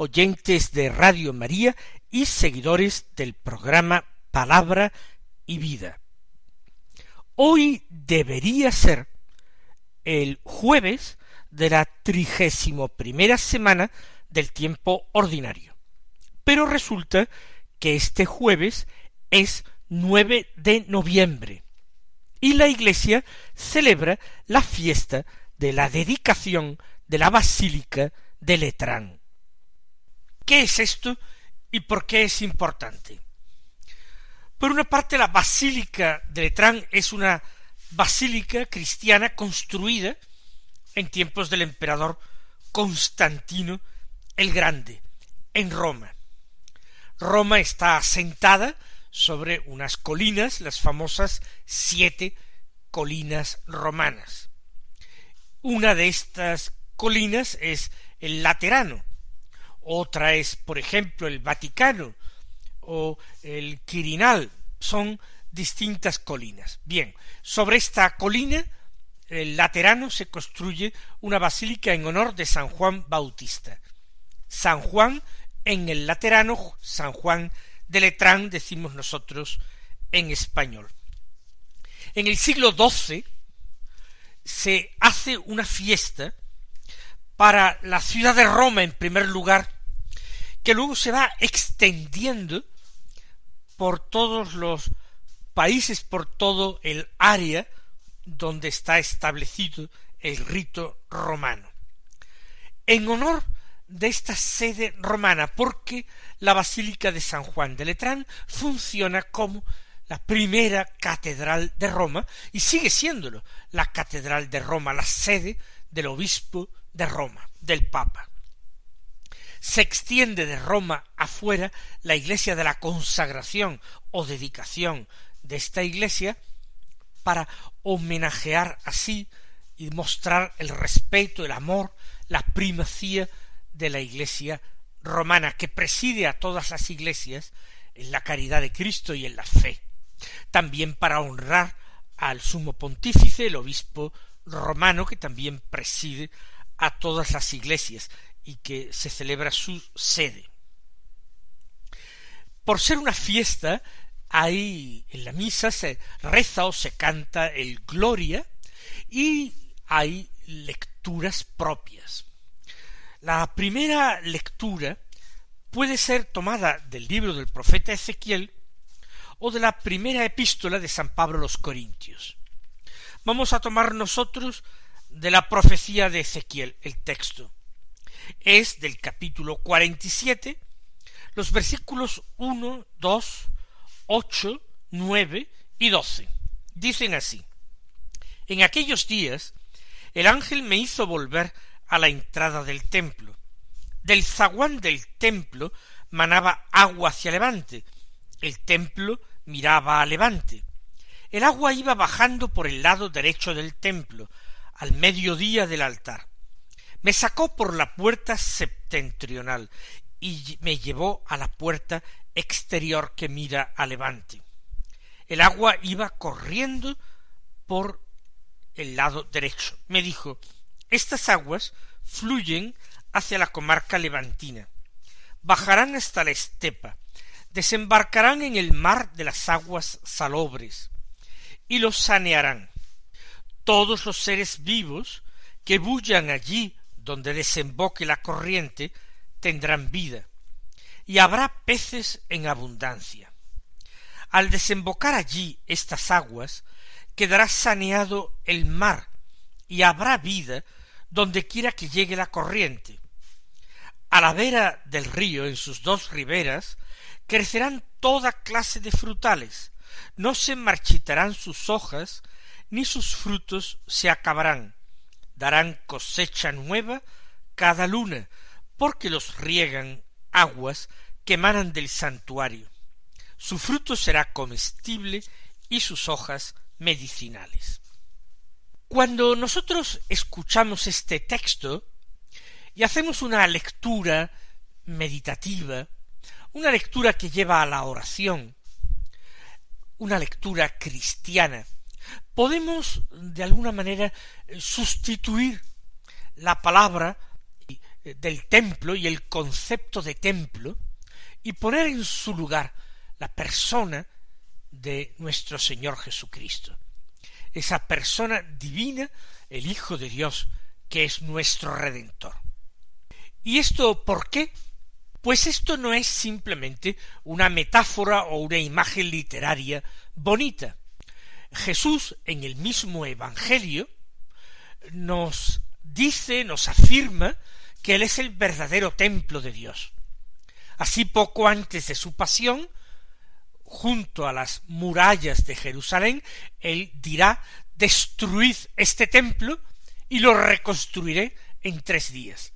oyentes de Radio María y seguidores del programa Palabra y Vida. Hoy debería ser el jueves de la trigésimo primera semana del tiempo ordinario. Pero resulta que este jueves es 9 de noviembre y la Iglesia celebra la fiesta de la dedicación de la Basílica de Letrán. ¿Qué es esto y por qué es importante? Por una parte, la Basílica de Letrán es una basílica cristiana construida en tiempos del emperador Constantino el Grande, en Roma. Roma está asentada sobre unas colinas, las famosas siete colinas romanas. Una de estas colinas es el Laterano, otra es, por ejemplo, el Vaticano o el Quirinal, son distintas colinas. Bien, sobre esta colina, el Laterano, se construye una basílica en honor de San Juan Bautista. San Juan en el Laterano, San Juan de Letrán, decimos nosotros en español. En el siglo XII se hace una fiesta para la ciudad de Roma en primer lugar, que luego se va extendiendo por todos los países, por todo el área donde está establecido el rito romano. En honor de esta sede romana, porque la Basílica de San Juan de Letrán funciona como la primera catedral de Roma y sigue siéndolo la catedral de Roma, la sede del obispo de Roma, del Papa. Se extiende de Roma afuera la iglesia de la consagración o dedicación de esta iglesia para homenajear así y mostrar el respeto, el amor, la primacía de la Iglesia romana, que preside a todas las iglesias en la caridad de Cristo y en la fe. También para honrar al sumo pontífice, el obispo romano, que también preside a todas las iglesias y que se celebra su sede. Por ser una fiesta, hay en la misa se reza o se canta el Gloria y hay lecturas propias. La primera lectura puede ser tomada del libro del profeta Ezequiel o de la primera epístola de San Pablo a los Corintios. Vamos a tomar nosotros de la profecía de Ezequiel el texto. Es del capítulo 47, los versículos 1, 2, 8, 9 y 12. Dicen así. En aquellos días el ángel me hizo volver a la entrada del templo. Del zaguán del templo manaba agua hacia levante. El templo miraba a levante. El agua iba bajando por el lado derecho del templo, al mediodía del altar. Me sacó por la puerta septentrional y me llevó a la puerta exterior que mira a levante. El agua iba corriendo por el lado derecho. Me dijo estas aguas fluyen hacia la comarca levantina, bajarán hasta la estepa, desembarcarán en el mar de las aguas salobres, y los sanearán. Todos los seres vivos que bullan allí donde desemboque la corriente tendrán vida, y habrá peces en abundancia. Al desembocar allí estas aguas, quedará saneado el mar, y habrá vida donde quiera que llegue la corriente. A la vera del río, en sus dos riberas, crecerán toda clase de frutales, no se marchitarán sus hojas, ni sus frutos se acabarán, darán cosecha nueva cada luna, porque los riegan aguas que emanan del santuario. Su fruto será comestible y sus hojas medicinales. Cuando nosotros escuchamos este texto y hacemos una lectura meditativa, una lectura que lleva a la oración, una lectura cristiana, podemos de alguna manera sustituir la palabra del templo y el concepto de templo y poner en su lugar la persona de nuestro Señor Jesucristo, esa persona divina, el Hijo de Dios, que es nuestro Redentor. ¿Y esto por qué? Pues esto no es simplemente una metáfora o una imagen literaria bonita. Jesús en el mismo Evangelio nos dice, nos afirma que Él es el verdadero templo de Dios. Así poco antes de su pasión, junto a las murallas de Jerusalén, Él dirá, destruid este templo y lo reconstruiré en tres días.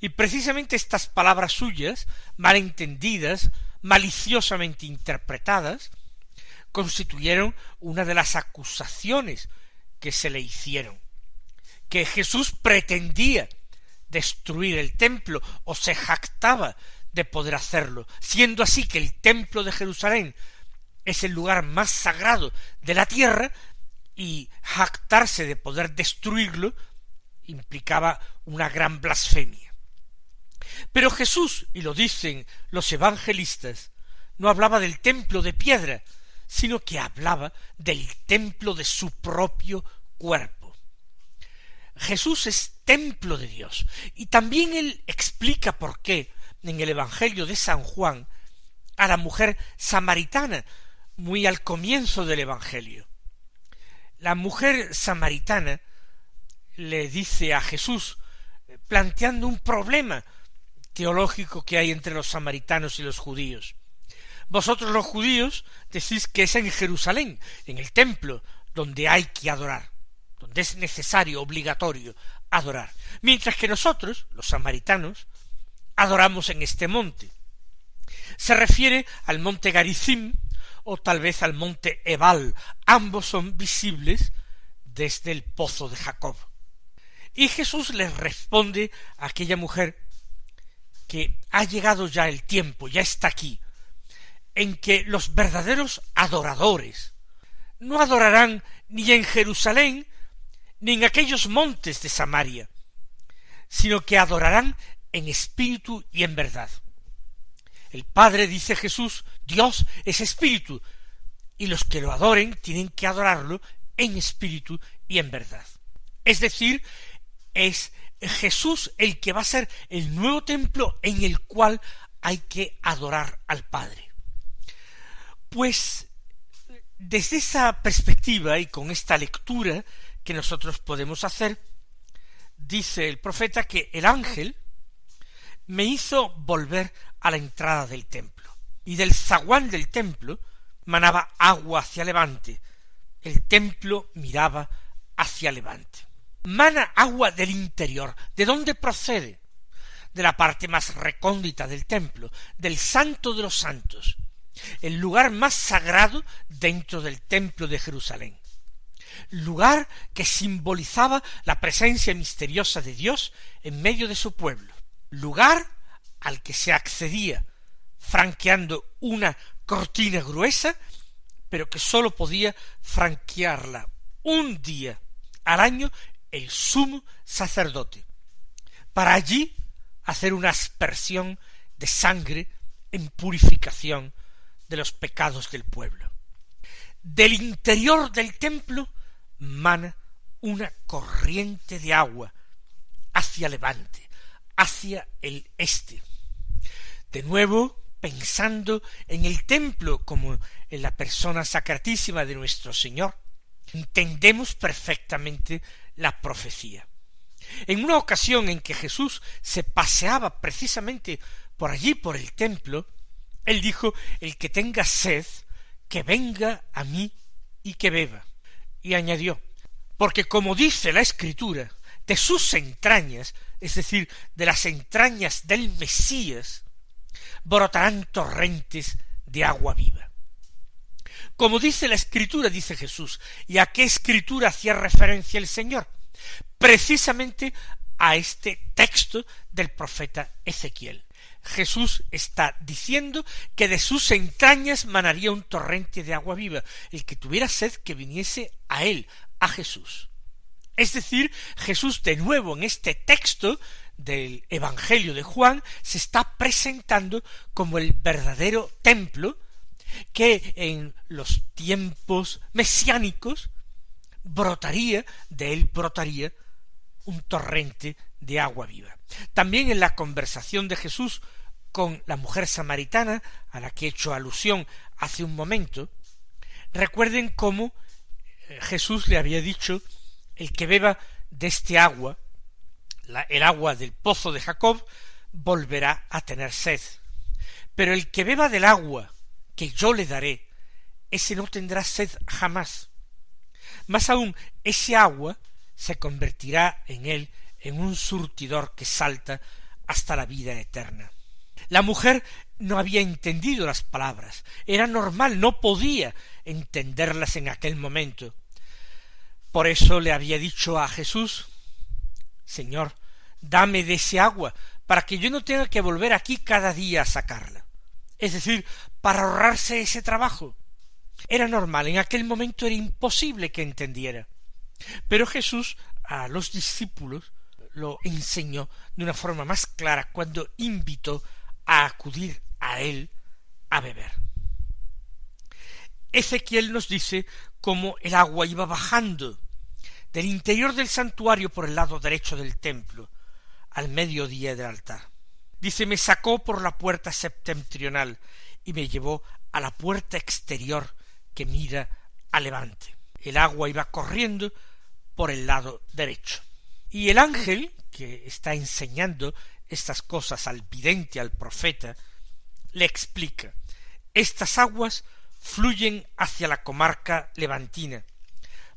Y precisamente estas palabras suyas, mal entendidas, maliciosamente interpretadas, constituyeron una de las acusaciones que se le hicieron, que Jesús pretendía destruir el templo o se jactaba de poder hacerlo, siendo así que el templo de Jerusalén es el lugar más sagrado de la tierra y jactarse de poder destruirlo implicaba una gran blasfemia. Pero Jesús, y lo dicen los evangelistas, no hablaba del templo de piedra, sino que hablaba del templo de su propio cuerpo. Jesús es templo de Dios, y también él explica por qué en el Evangelio de San Juan a la mujer samaritana, muy al comienzo del Evangelio. La mujer samaritana le dice a Jesús, planteando un problema, teológico que hay entre los samaritanos y los judíos. Vosotros los judíos decís que es en Jerusalén, en el templo, donde hay que adorar, donde es necesario, obligatorio adorar, mientras que nosotros, los samaritanos, adoramos en este monte. Se refiere al monte Garizim o tal vez al monte Ebal, ambos son visibles desde el pozo de Jacob. Y Jesús les responde a aquella mujer que ha llegado ya el tiempo, ya está aquí, en que los verdaderos adoradores no adorarán ni en Jerusalén ni en aquellos montes de Samaria, sino que adorarán en espíritu y en verdad. El Padre, dice Jesús, Dios es espíritu, y los que lo adoren tienen que adorarlo en espíritu y en verdad. Es decir, es Jesús el que va a ser el nuevo templo en el cual hay que adorar al Padre. Pues desde esa perspectiva y con esta lectura que nosotros podemos hacer, dice el profeta que el ángel me hizo volver a la entrada del templo, y del zaguán del templo manaba agua hacia levante, el templo miraba hacia levante mana agua del interior. ¿De dónde procede? De la parte más recóndita del templo, del santo de los santos, el lugar más sagrado dentro del templo de Jerusalén. Lugar que simbolizaba la presencia misteriosa de Dios en medio de su pueblo. Lugar al que se accedía franqueando una cortina gruesa, pero que sólo podía franquearla un día al año el sumo sacerdote, para allí hacer una aspersión de sangre en purificación de los pecados del pueblo. Del interior del templo mana una corriente de agua hacia levante, hacia el este. De nuevo, pensando en el templo como en la persona sacratísima de nuestro Señor, entendemos perfectamente la profecía. En una ocasión en que Jesús se paseaba precisamente por allí, por el templo, él dijo, el que tenga sed, que venga a mí y que beba. Y añadió, porque como dice la Escritura, de sus entrañas, es decir, de las entrañas del Mesías, brotarán torrentes de agua viva. Como dice la escritura, dice Jesús, ¿y a qué escritura hacía referencia el Señor? Precisamente a este texto del profeta Ezequiel. Jesús está diciendo que de sus entrañas manaría un torrente de agua viva. El que tuviera sed que viniese a él, a Jesús. Es decir, Jesús de nuevo en este texto del Evangelio de Juan se está presentando como el verdadero templo que en los tiempos mesiánicos brotaría, de él brotaría un torrente de agua viva. También en la conversación de Jesús con la mujer samaritana, a la que he hecho alusión hace un momento, recuerden cómo eh, Jesús le había dicho el que beba de este agua, el agua del pozo de Jacob, volverá a tener sed. Pero el que beba del agua que yo le daré, ese no tendrá sed jamás. Más aún, ese agua se convertirá en él en un surtidor que salta hasta la vida eterna. La mujer no había entendido las palabras, era normal, no podía entenderlas en aquel momento. Por eso le había dicho a Jesús Señor, dame de ese agua, para que yo no tenga que volver aquí cada día a sacarla. Es decir, para ahorrarse ese trabajo. Era normal, en aquel momento era imposible que entendiera. Pero Jesús a los discípulos lo enseñó de una forma más clara cuando invitó a acudir a él a beber. Ezequiel nos dice cómo el agua iba bajando del interior del santuario por el lado derecho del templo, al mediodía del altar. Dice, me sacó por la puerta septentrional y me llevó a la puerta exterior que mira a levante. El agua iba corriendo por el lado derecho. Y el ángel, que está enseñando estas cosas al vidente, al profeta, le explica, estas aguas fluyen hacia la comarca levantina,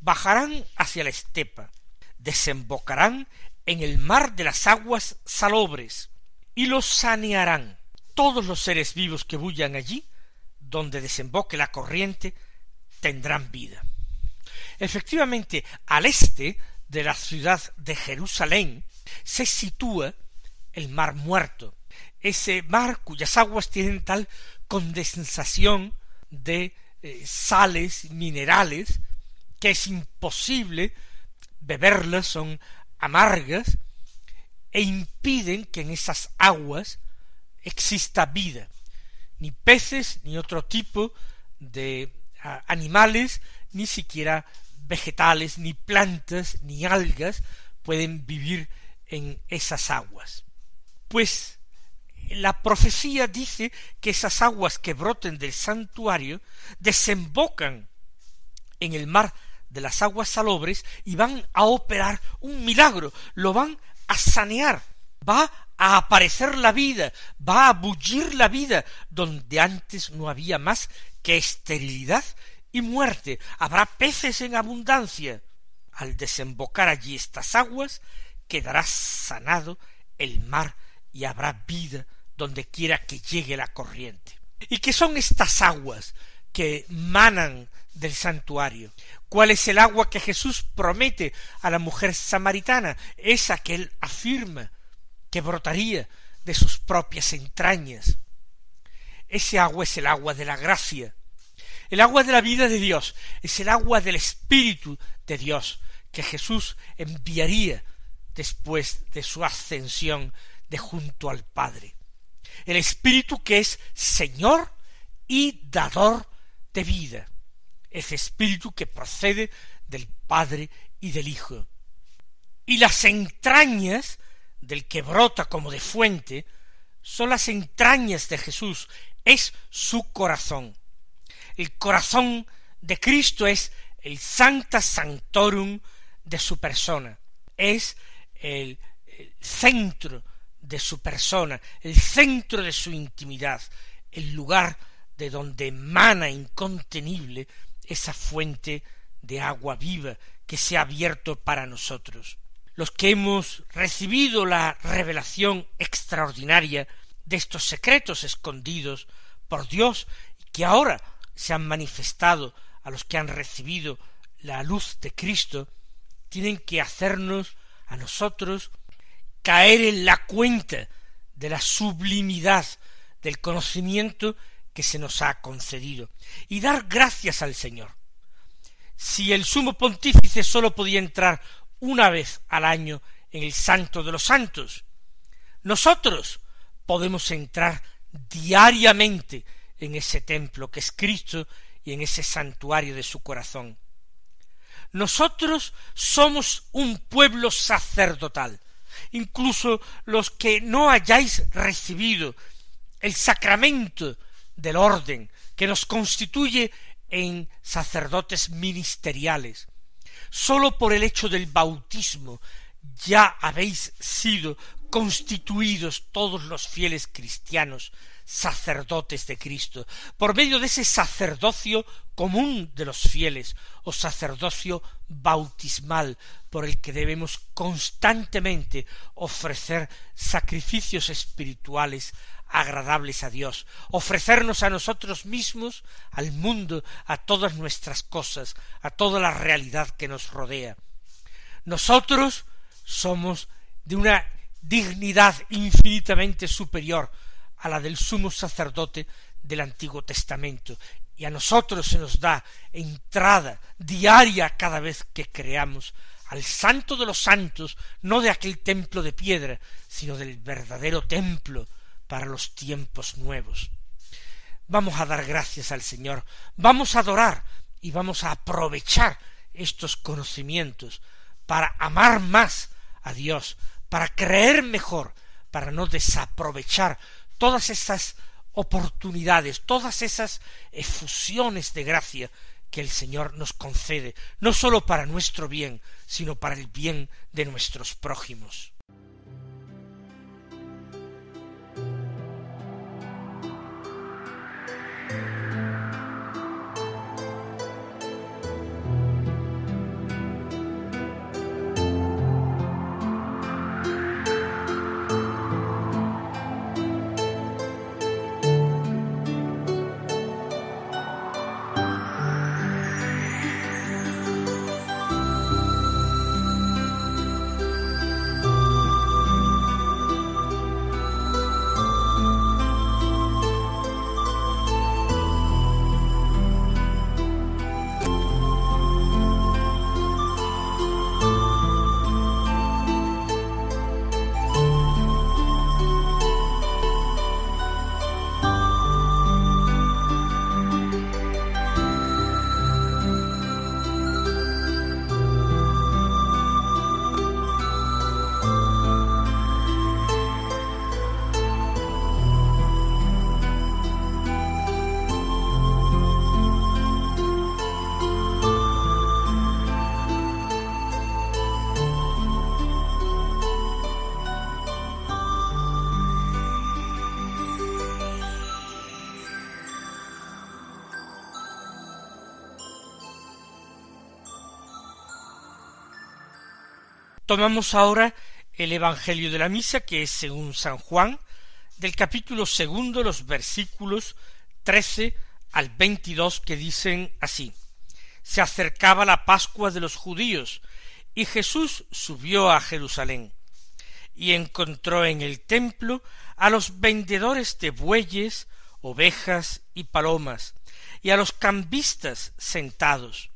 bajarán hacia la estepa, desembocarán en el mar de las aguas salobres, y los sanearán. Todos los seres vivos que bullan allí, donde desemboque la corriente, tendrán vida. Efectivamente, al este de la ciudad de Jerusalén se sitúa el mar muerto, ese mar cuyas aguas tienen tal condensación de eh, sales minerales que es imposible beberlas, son amargas, e impiden que en esas aguas exista vida, ni peces, ni otro tipo de animales, ni siquiera vegetales, ni plantas, ni algas pueden vivir en esas aguas. Pues la profecía dice que esas aguas que broten del santuario desembocan en el mar de las aguas salobres y van a operar un milagro, lo van a sanear, va a aparecer la vida, va a bullir la vida donde antes no había más que esterilidad y muerte, habrá peces en abundancia. Al desembocar allí estas aguas, quedará sanado el mar y habrá vida donde quiera que llegue la corriente. ¿Y qué son estas aguas que manan del santuario? ¿Cuál es el agua que Jesús promete a la mujer samaritana? Esa que él afirma que brotaría de sus propias entrañas. Ese agua es el agua de la gracia, el agua de la vida de Dios, es el agua del Espíritu de Dios que Jesús enviaría después de su ascensión de junto al Padre. El Espíritu que es Señor y dador de vida. Ese Espíritu que procede del Padre y del Hijo. Y las entrañas del que brota como de fuente son las entrañas de Jesús, es su corazón. El corazón de Cristo es el Sancta Sanctorum de su persona, es el, centro de su persona, el centro de su intimidad, el lugar de donde emana incontenible esa fuente de agua viva que se ha abierto para nosotros. Los que hemos recibido la revelación extraordinaria de estos secretos escondidos por Dios que ahora se han manifestado a los que han recibido la luz de Cristo, tienen que hacernos a nosotros caer en la cuenta de la sublimidad del conocimiento que se nos ha concedido y dar gracias al Señor. Si el sumo pontífice sólo podía entrar una vez al año en el santo de los santos, nosotros podemos entrar diariamente en ese templo que es Cristo y en ese santuario de su corazón. Nosotros somos un pueblo sacerdotal. Incluso los que no hayáis recibido el sacramento del orden que nos constituye en sacerdotes ministeriales. Sólo por el hecho del bautismo ya habéis sido constituidos todos los fieles cristianos sacerdotes de Cristo, por medio de ese sacerdocio común de los fieles, o sacerdocio bautismal, por el que debemos constantemente ofrecer sacrificios espirituales agradables a Dios, ofrecernos a nosotros mismos, al mundo, a todas nuestras cosas, a toda la realidad que nos rodea. Nosotros somos de una dignidad infinitamente superior a la del sumo sacerdote del Antiguo Testamento, y a nosotros se nos da entrada diaria cada vez que creamos al santo de los santos, no de aquel templo de piedra, sino del verdadero templo para los tiempos nuevos. Vamos a dar gracias al Señor, vamos a adorar y vamos a aprovechar estos conocimientos para amar más a Dios, para creer mejor, para no desaprovechar todas esas oportunidades, todas esas efusiones de gracia que el Señor nos concede, no sólo para nuestro bien, sino para el bien de nuestros prójimos. Tomamos ahora el Evangelio de la Misa, que es según San Juan, del capítulo segundo, los versículos trece al veintidós, que dicen así. Se acercaba la Pascua de los judíos, y Jesús subió a Jerusalén, y encontró en el templo a los vendedores de bueyes, ovejas y palomas, y a los cambistas sentados,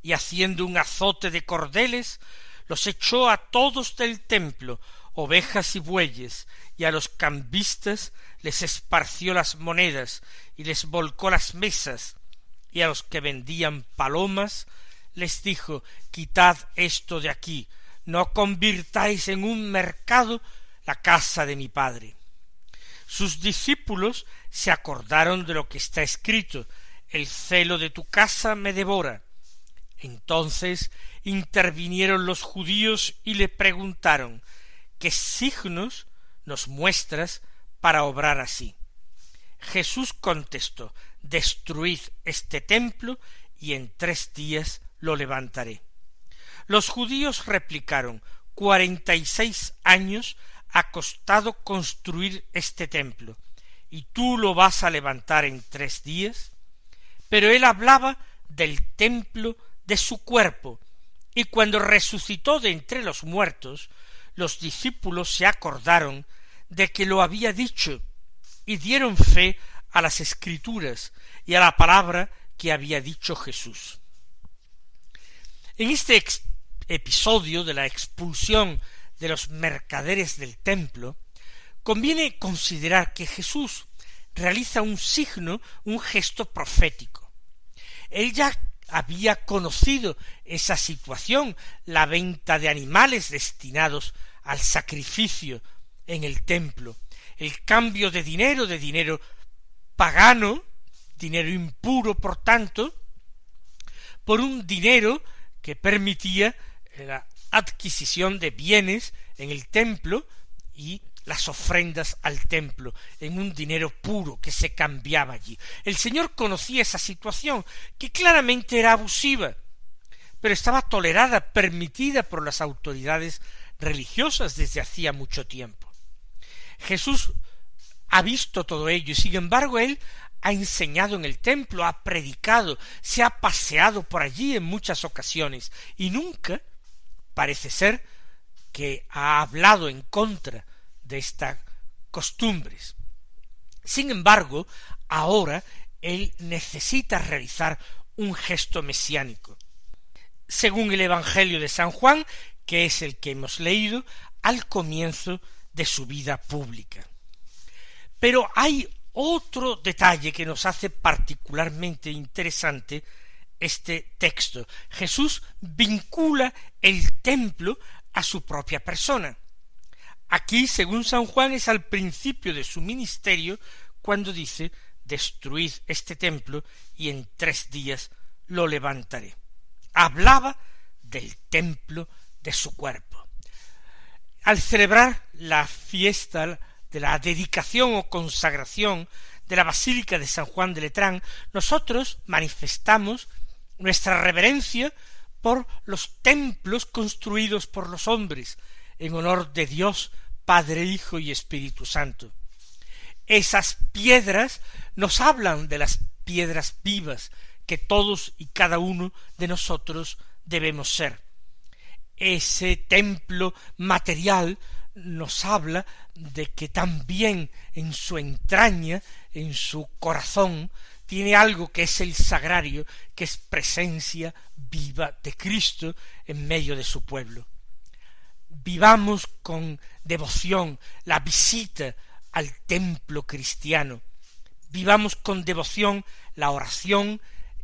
y haciendo un azote de cordeles, los echó a todos del templo, ovejas y bueyes, y a los cambistas les esparció las monedas y les volcó las mesas, y a los que vendían palomas les dijo Quitad esto de aquí, no convirtáis en un mercado la casa de mi padre. Sus discípulos se acordaron de lo que está escrito El celo de tu casa me devora. Entonces intervinieron los judíos y le preguntaron ¿Qué signos nos muestras para obrar así? Jesús contestó Destruid este templo y en tres días lo levantaré. Los judíos replicaron Cuarenta y seis años ha costado construir este templo, y tú lo vas a levantar en tres días. Pero él hablaba del templo de su cuerpo, y cuando resucitó de entre los muertos, los discípulos se acordaron de que lo había dicho, y dieron fe a las escrituras y a la palabra que había dicho Jesús. En este episodio de la expulsión de los mercaderes del templo, conviene considerar que Jesús realiza un signo, un gesto profético. Él ya había conocido esa situación, la venta de animales destinados al sacrificio en el templo, el cambio de dinero, de dinero pagano, dinero impuro por tanto, por un dinero que permitía la adquisición de bienes en el templo y las ofrendas al templo en un dinero puro que se cambiaba allí. El Señor conocía esa situación, que claramente era abusiva, pero estaba tolerada, permitida por las autoridades religiosas desde hacía mucho tiempo. Jesús ha visto todo ello y sin embargo él ha enseñado en el templo, ha predicado, se ha paseado por allí en muchas ocasiones y nunca parece ser que ha hablado en contra de estas costumbres. Sin embargo, ahora él necesita realizar un gesto mesiánico. Según el Evangelio de San Juan, que es el que hemos leído al comienzo de su vida pública. Pero hay otro detalle que nos hace particularmente interesante este texto. Jesús vincula el templo a su propia persona. Aquí, según San Juan, es al principio de su ministerio cuando dice destruid este templo y en tres días lo levantaré. Hablaba del templo de su cuerpo. Al celebrar la fiesta de la dedicación o consagración de la Basílica de San Juan de Letrán, nosotros manifestamos nuestra reverencia por los templos construidos por los hombres en honor de Dios, Padre, Hijo y Espíritu Santo. Esas piedras nos hablan de las piedras vivas que todos y cada uno de nosotros debemos ser. Ese templo material nos habla de que también en su entraña, en su corazón, tiene algo que es el sagrario, que es presencia viva de Cristo en medio de su pueblo. Vivamos con devoción la visita al templo cristiano. Vivamos con devoción la oración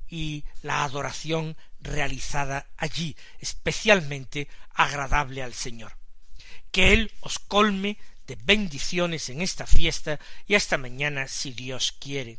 y la adoración realizada allí, especialmente agradable al Señor que Él os colme de bendiciones en esta fiesta y hasta mañana si Dios quiere.